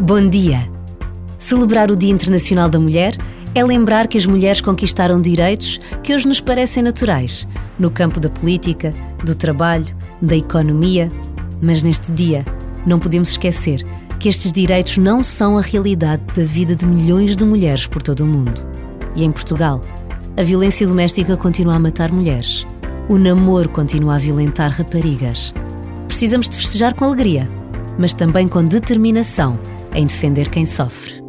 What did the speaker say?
Bom dia! Celebrar o Dia Internacional da Mulher é lembrar que as mulheres conquistaram direitos que hoje nos parecem naturais, no campo da política, do trabalho, da economia. Mas neste dia, não podemos esquecer que estes direitos não são a realidade da vida de milhões de mulheres por todo o mundo. E em Portugal, a violência doméstica continua a matar mulheres. O namoro continua a violentar raparigas. Precisamos de festejar com alegria, mas também com determinação em defender quem sofre.